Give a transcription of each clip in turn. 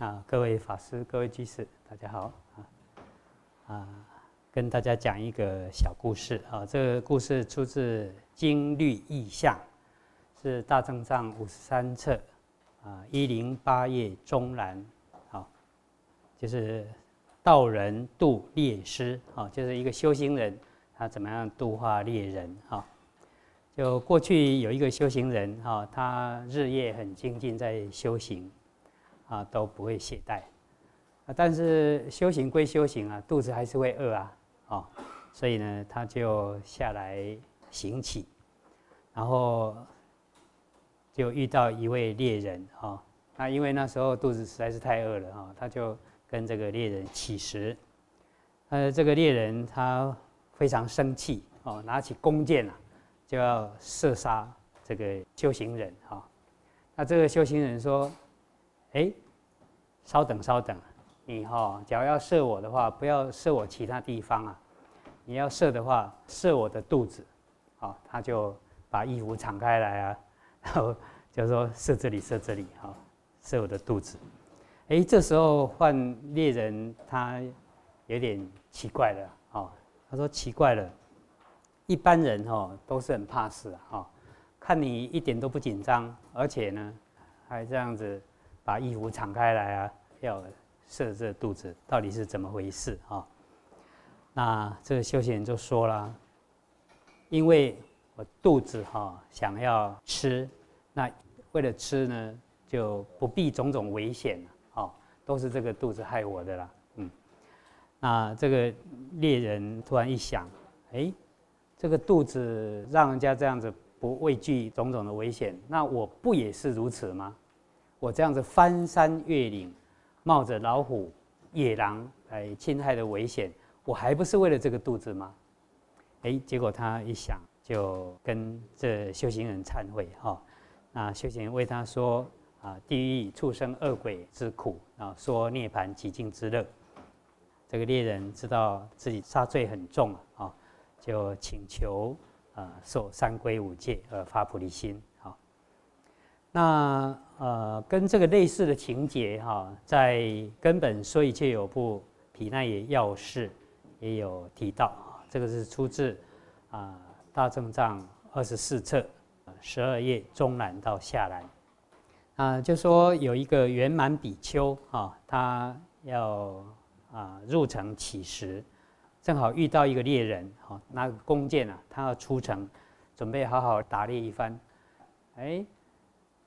啊，各位法师、各位居士，大家好啊！啊，跟大家讲一个小故事啊。这个故事出自《经律意象》，是大正藏五十三册啊一零八页中栏。好，就是道人度猎师啊，就是一个修行人，他怎么样度化猎人啊？就过去有一个修行人哈，他日夜很精进在修行。啊，都不会懈怠，啊，但是修行归修行啊，肚子还是会饿啊，哦，所以呢，他就下来行乞，然后就遇到一位猎人啊，那因为那时候肚子实在是太饿了啊，他就跟这个猎人乞食，呃，这个猎人他非常生气哦，拿起弓箭啊，就要射杀这个修行人哈，那这个修行人说。哎，稍等稍等，你哈，假如要射我的话，不要射我其他地方啊。你要射的话，射我的肚子，好，他就把衣服敞开来啊，然后就说射这里，射这里，哈，射我的肚子。哎，这时候换猎人他有点奇怪了，哦，他说奇怪了，一般人哦都是很怕死啊，哈，看你一点都不紧张，而且呢还这样子。把衣服敞开来啊，要射这肚子，到底是怎么回事啊？那这个修行人就说了，因为我肚子哈想要吃，那为了吃呢，就不必种种危险了，哦，都是这个肚子害我的啦，嗯。那这个猎人突然一想，哎，这个肚子让人家这样子不畏惧种种的危险，那我不也是如此吗？我这样子翻山越岭，冒着老虎、野狼来侵害的危险，我还不是为了这个肚子吗？哎，结果他一想，就跟这修行人忏悔哈。那修行人为他说啊，地狱畜生恶鬼之苦啊，说涅槃极境之乐。这个猎人知道自己杀罪很重啊，就请求啊受三规五戒而发菩提心。那呃，跟这个类似的情节哈，在《根本说一切有部》毗奈耶要事也有提到这个是出自啊大正藏二十四册十二页中南到下栏啊，就说有一个圆满比丘啊，他要啊入城乞食，正好遇到一个猎人哈，拿弓箭啊，他要出城，准备好好打猎一番，哎。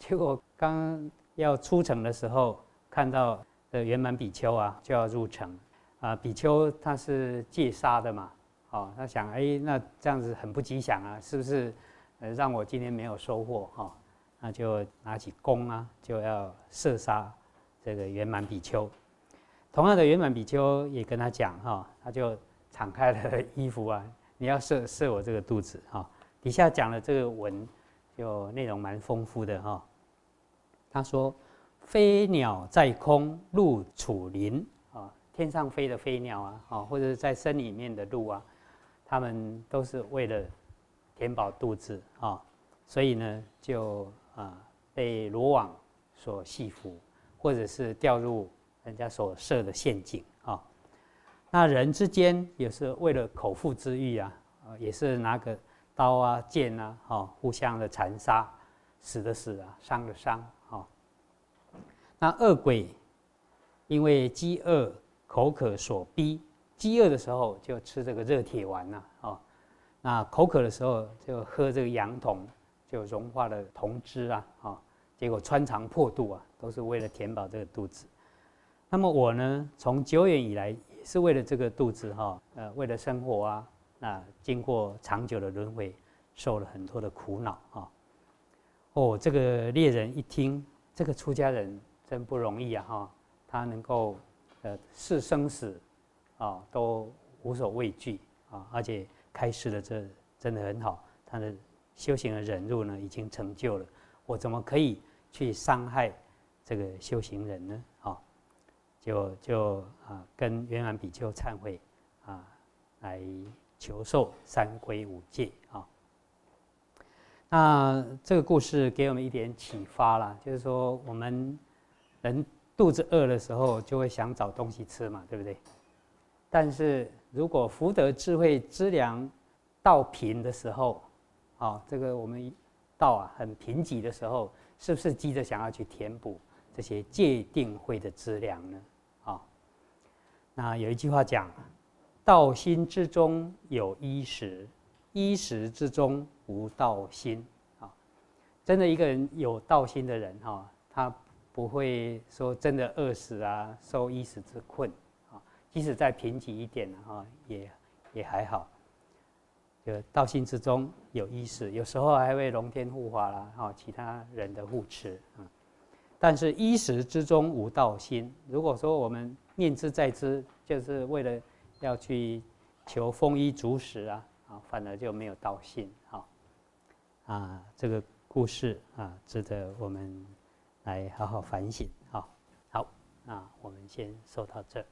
结果刚要出城的时候，看到的圆满比丘啊，就要入城啊。比丘他是戒杀的嘛，哦，他想，哎，那这样子很不吉祥啊，是不是？呃，让我今天没有收获哈，那就拿起弓啊，就要射杀这个圆满比丘。同样的，圆满比丘也跟他讲哈，他就敞开了衣服啊，你要射射我这个肚子哈。底下讲了这个文，就内容蛮丰富的哈。他说：“飞鸟在空，鹿处林啊，天上飞的飞鸟啊，啊，或者在森里面的鹿啊，他们都是为了填饱肚子啊，所以呢，就啊被罗网所系缚，或者是掉入人家所设的陷阱啊。那人之间也是为了口腹之欲啊，啊，也是拿个刀啊、剑啊，哈，互相的残杀，死的死啊，伤的伤。”那恶鬼因为饥饿、口渴所逼，饥饿的时候就吃这个热铁丸呐，哦，那口渴的时候就喝这个羊铜，就融化了铜汁啊，哦，结果穿肠破肚啊，都是为了填饱这个肚子。那么我呢，从久远以来也是为了这个肚子哈，呃，为了生活啊，那经过长久的轮回，受了很多的苦恼啊。哦，这个猎人一听，这个出家人。真不容易啊！哈，他能够呃视生死啊都无所畏惧啊，而且开始的这真的很好。他的修行的忍辱呢已经成就了，我怎么可以去伤害这个修行人呢？啊，就就啊跟圆满比丘忏悔啊，来求受三规五戒啊。那这个故事给我们一点启发啦，就是说我们。人肚子饿的时候就会想找东西吃嘛，对不对？但是如果福德智慧资粮到贫的时候，啊，这个我们到啊很贫瘠的时候，是不是急着想要去填补这些界定慧的资粮呢？啊，那有一句话讲，道心之中有衣食，衣食之中无道心。啊，真的一个人有道心的人，哈，他不会说真的饿死啊，受衣食之困。即使再贫瘠一点哈，也也还好。就道心之中有衣食，有时候还会龙天护法啦，哈，其他人的护持啊。但是衣食之中无道心。如果说我们念之在之，就是为了要去求丰衣足食啊，啊，反而就没有道心哈。啊，这个故事啊，值得我们来好好反省。好，好，那我们先说到这。